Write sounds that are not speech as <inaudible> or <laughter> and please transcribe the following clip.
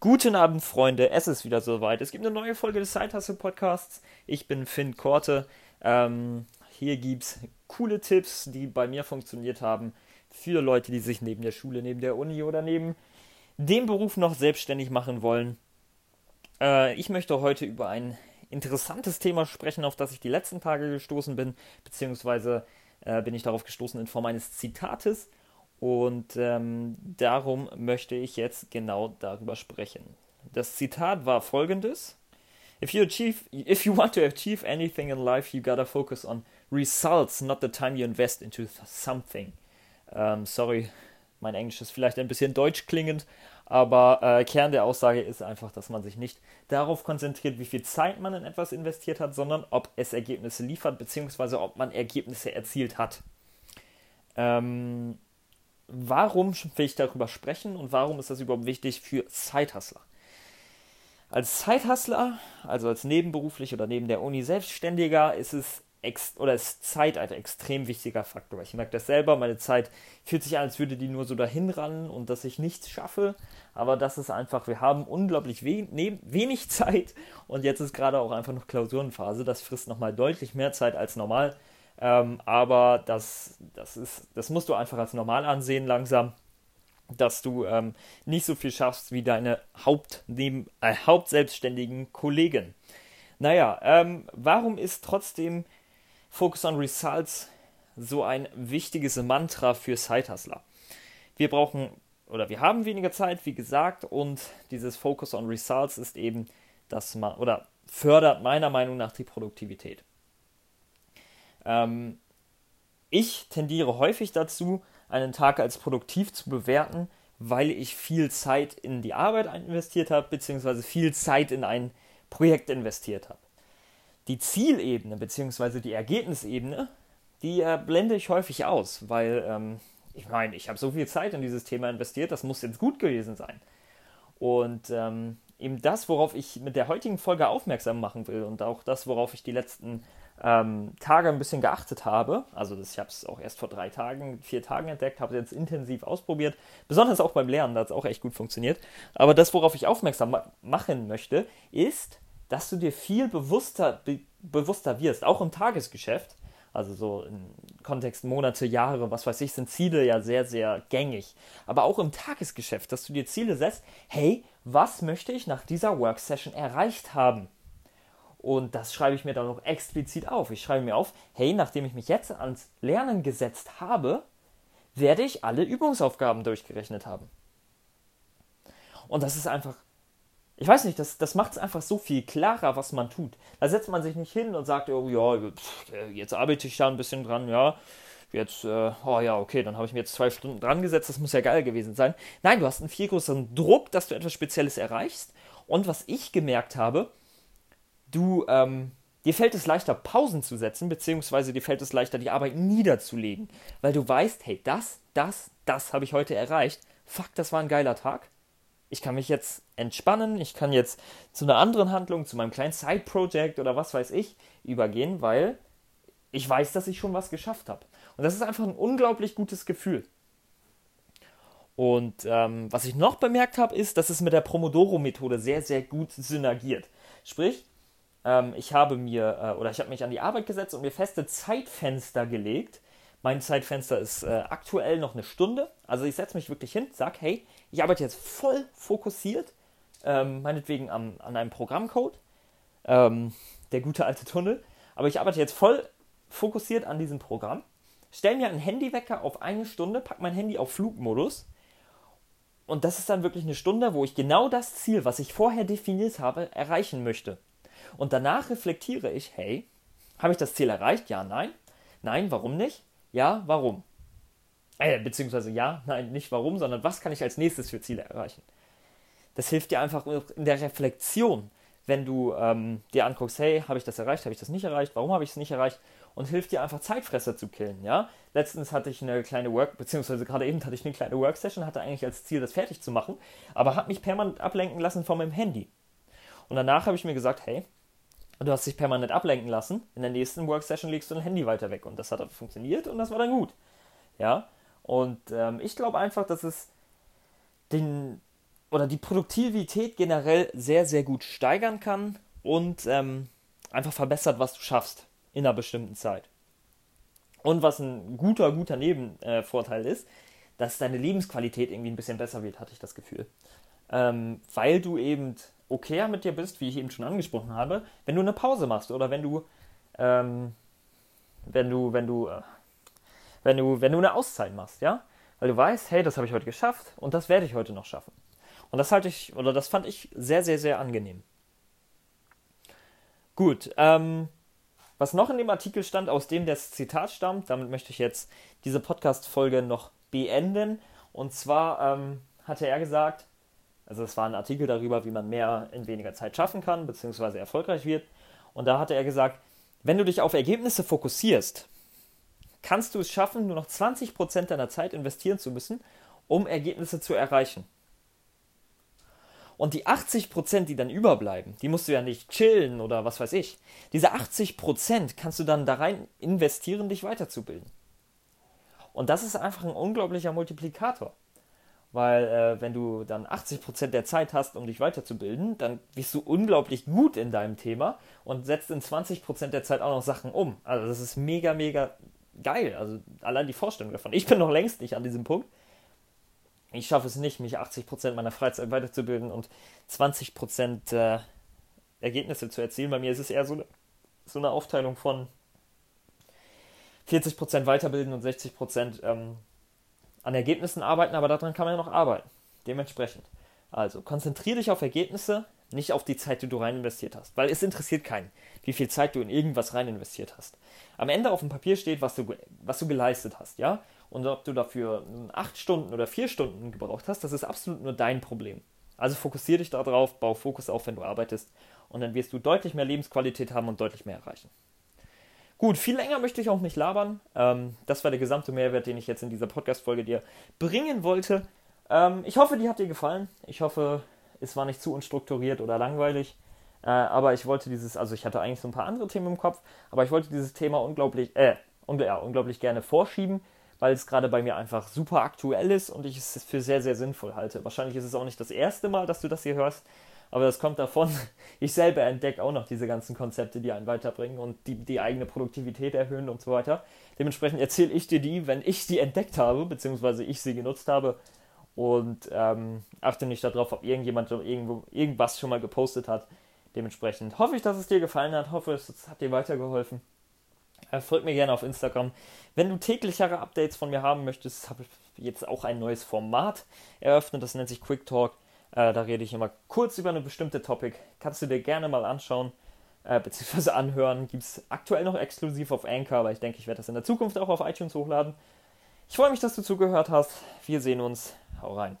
Guten Abend, Freunde. Es ist wieder soweit. Es gibt eine neue Folge des Side Hustle Podcasts. Ich bin Finn Korte. Ähm, hier gibt es coole Tipps, die bei mir funktioniert haben. Für Leute, die sich neben der Schule, neben der Uni oder neben dem Beruf noch selbstständig machen wollen. Äh, ich möchte heute über ein interessantes Thema sprechen, auf das ich die letzten Tage gestoßen bin, beziehungsweise äh, bin ich darauf gestoßen in Form eines Zitates. Und ähm, darum möchte ich jetzt genau darüber sprechen. Das Zitat war folgendes: If you achieve, if you want to achieve anything in life, you gotta focus on results, not the time you invest into something. Ähm, sorry, mein Englisch ist vielleicht ein bisschen deutsch klingend, aber äh, Kern der Aussage ist einfach, dass man sich nicht darauf konzentriert, wie viel Zeit man in etwas investiert hat, sondern ob es Ergebnisse liefert, beziehungsweise ob man Ergebnisse erzielt hat. Ähm, warum will ich darüber sprechen und warum ist das überhaupt wichtig für Zeithustler? Als Zeithustler, also als nebenberuflich oder neben der Uni Selbstständiger, ist es oder ist Zeit ein extrem wichtiger Faktor. Ich merke das selber, meine Zeit fühlt sich an, als würde die nur so dahin rannen und dass ich nichts schaffe. Aber das ist einfach, wir haben unglaublich we ne wenig Zeit und jetzt ist gerade auch einfach noch Klausurenphase. Das frisst nochmal deutlich mehr Zeit als normal. Ähm, aber das, das, ist, das musst du einfach als normal ansehen langsam, dass du ähm, nicht so viel schaffst wie deine Haupt neben, äh, hauptselbstständigen Kollegen. Naja, ähm, warum ist trotzdem Focus on Results so ein wichtiges Mantra für Sidehustler? Wir brauchen oder wir haben weniger Zeit, wie gesagt, und dieses Focus on Results ist eben, dass oder fördert meiner Meinung nach die Produktivität. Ähm, ich tendiere häufig dazu, einen Tag als produktiv zu bewerten, weil ich viel Zeit in die Arbeit investiert habe, beziehungsweise viel Zeit in ein Projekt investiert habe. Die Zielebene, beziehungsweise die Ergebnisebene, die äh, blende ich häufig aus, weil ähm, ich meine, ich habe so viel Zeit in dieses Thema investiert, das muss jetzt gut gewesen sein. Und ähm, eben das, worauf ich mit der heutigen Folge aufmerksam machen will und auch das, worauf ich die letzten ähm, Tage ein bisschen geachtet habe. Also das, ich habe es auch erst vor drei Tagen, vier Tagen entdeckt, habe es jetzt intensiv ausprobiert. Besonders auch beim Lernen, da hat es auch echt gut funktioniert. Aber das, worauf ich aufmerksam ma machen möchte, ist, dass du dir viel bewusster, be bewusster wirst, auch im Tagesgeschäft. Also so im Kontext Monate, Jahre, was weiß ich, sind Ziele ja sehr, sehr gängig. Aber auch im Tagesgeschäft, dass du dir Ziele setzt, hey, was möchte ich nach dieser Worksession erreicht haben? Und das schreibe ich mir dann noch explizit auf. Ich schreibe mir auf, hey, nachdem ich mich jetzt ans Lernen gesetzt habe, werde ich alle Übungsaufgaben durchgerechnet haben. Und das ist einfach, ich weiß nicht, das, das macht es einfach so viel klarer, was man tut. Da setzt man sich nicht hin und sagt, oh ja, jetzt arbeite ich da ein bisschen dran, ja, jetzt, äh, oh ja, okay, dann habe ich mir jetzt zwei Stunden dran gesetzt, das muss ja geil gewesen sein. Nein, du hast einen viel größeren Druck, dass du etwas Spezielles erreichst. Und was ich gemerkt habe, du, ähm, dir fällt es leichter, Pausen zu setzen, beziehungsweise dir fällt es leichter, die Arbeit niederzulegen, weil du weißt, hey, das, das, das habe ich heute erreicht. Fuck, das war ein geiler Tag. Ich kann mich jetzt entspannen, ich kann jetzt zu einer anderen Handlung, zu meinem kleinen Side-Project oder was weiß ich übergehen, weil ich weiß, dass ich schon was geschafft habe. Und das ist einfach ein unglaublich gutes Gefühl. Und ähm, was ich noch bemerkt habe, ist, dass es mit der Pomodoro-Methode sehr, sehr gut synergiert. Sprich, ähm, ich habe mir äh, oder ich habe mich an die Arbeit gesetzt und mir feste Zeitfenster gelegt. Mein Zeitfenster ist äh, aktuell noch eine Stunde. Also ich setze mich wirklich hin, sage, hey, ich arbeite jetzt voll fokussiert, ähm, meinetwegen am, an einem Programmcode, ähm, der gute alte Tunnel. Aber ich arbeite jetzt voll fokussiert an diesem Programm, stelle mir einen Handywecker auf eine Stunde, packe mein Handy auf Flugmodus und das ist dann wirklich eine Stunde, wo ich genau das Ziel, was ich vorher definiert habe, erreichen möchte. Und danach reflektiere ich, hey, habe ich das Ziel erreicht? Ja, nein. Nein, warum nicht? Ja, warum? Äh, beziehungsweise ja, nein, nicht warum, sondern was kann ich als nächstes für Ziele erreichen? Das hilft dir einfach in der Reflexion, wenn du ähm, dir anguckst, hey, habe ich das erreicht, habe ich das nicht erreicht, warum habe ich es nicht erreicht? Und hilft dir einfach Zeitfresser zu killen, ja? Letztens hatte ich eine kleine Work, beziehungsweise gerade eben hatte ich eine kleine Worksession, hatte eigentlich als Ziel, das fertig zu machen, aber habe mich permanent ablenken lassen von meinem Handy. Und danach habe ich mir gesagt, hey, du hast dich permanent ablenken lassen. In der nächsten Worksession legst du dein Handy weiter weg. Und das hat funktioniert und das war dann gut. Ja. Und ähm, ich glaube einfach, dass es den, oder die Produktivität generell sehr, sehr gut steigern kann und ähm, einfach verbessert, was du schaffst in einer bestimmten Zeit. Und was ein guter, guter Nebenvorteil äh, ist, dass deine Lebensqualität irgendwie ein bisschen besser wird, hatte ich das Gefühl. Ähm, weil du eben okayer mit dir bist, wie ich eben schon angesprochen habe, wenn du eine Pause machst oder wenn du, ähm, wenn du, wenn du, äh, wenn du, wenn du eine Auszeit machst, ja, weil du weißt, hey, das habe ich heute geschafft und das werde ich heute noch schaffen. Und das halte ich, oder das fand ich sehr, sehr, sehr angenehm. Gut, ähm, was noch in dem Artikel stand, aus dem das Zitat stammt, damit möchte ich jetzt diese Podcast-Folge noch beenden. Und zwar ähm, hatte er gesagt, also es war ein Artikel darüber, wie man mehr in weniger Zeit schaffen kann, beziehungsweise erfolgreich wird. Und da hatte er gesagt, wenn du dich auf Ergebnisse fokussierst, kannst du es schaffen, nur noch 20% deiner Zeit investieren zu müssen, um Ergebnisse zu erreichen. Und die 80%, die dann überbleiben, die musst du ja nicht chillen oder was weiß ich. Diese 80% kannst du dann da rein investieren, dich weiterzubilden. Und das ist einfach ein unglaublicher Multiplikator. Weil äh, wenn du dann 80% der Zeit hast, um dich weiterzubilden, dann bist du unglaublich gut in deinem Thema und setzt in 20% der Zeit auch noch Sachen um. Also das ist mega, mega geil. Also allein die Vorstellung davon. Ich bin noch längst nicht an diesem Punkt. Ich schaffe es nicht, mich 80% meiner Freizeit weiterzubilden und 20% äh, Ergebnisse zu erzielen. Bei mir ist es eher so eine, so eine Aufteilung von 40% weiterbilden und 60% ähm, an Ergebnissen arbeiten, aber daran kann man ja noch arbeiten. Dementsprechend. Also konzentriere dich auf Ergebnisse, nicht auf die Zeit, die du rein investiert hast. Weil es interessiert keinen, wie viel Zeit du in irgendwas rein investiert hast. Am Ende auf dem Papier steht, was du, was du geleistet hast, ja? Und ob du dafür acht Stunden oder vier Stunden gebraucht hast, das ist absolut nur dein Problem. Also fokussiere dich darauf, bau Fokus auf, wenn du arbeitest, und dann wirst du deutlich mehr Lebensqualität haben und deutlich mehr erreichen. Gut, viel länger möchte ich auch nicht labern. Ähm, das war der gesamte Mehrwert, den ich jetzt in dieser Podcast-Folge dir bringen wollte. Ähm, ich hoffe, die hat dir gefallen. Ich hoffe, es war nicht zu unstrukturiert oder langweilig. Äh, aber ich wollte dieses, also ich hatte eigentlich so ein paar andere Themen im Kopf, aber ich wollte dieses Thema unglaublich, äh, un ja, unglaublich gerne vorschieben, weil es gerade bei mir einfach super aktuell ist und ich es für sehr, sehr sinnvoll halte. Wahrscheinlich ist es auch nicht das erste Mal, dass du das hier hörst, aber das kommt davon, <laughs> ich selber entdecke auch noch diese ganzen Konzepte, die einen weiterbringen und die die eigene Produktivität erhöhen und so weiter. Dementsprechend erzähle ich dir die, wenn ich sie entdeckt habe, beziehungsweise ich sie genutzt habe. Und ähm, achte nicht darauf, ob irgendjemand irgendwo irgendwas schon mal gepostet hat. Dementsprechend hoffe ich, dass es dir gefallen hat, hoffe, es hat dir weitergeholfen. Äh, folgt mir gerne auf Instagram. Wenn du täglichere Updates von mir haben möchtest, habe ich jetzt auch ein neues Format eröffnet, das nennt sich Quick Talk. Äh, da rede ich immer kurz über eine bestimmte Topic. Kannst du dir gerne mal anschauen, äh, beziehungsweise anhören. Gibt es aktuell noch exklusiv auf Anchor, aber ich denke, ich werde das in der Zukunft auch auf iTunes hochladen. Ich freue mich, dass du zugehört hast. Wir sehen uns. Hau rein.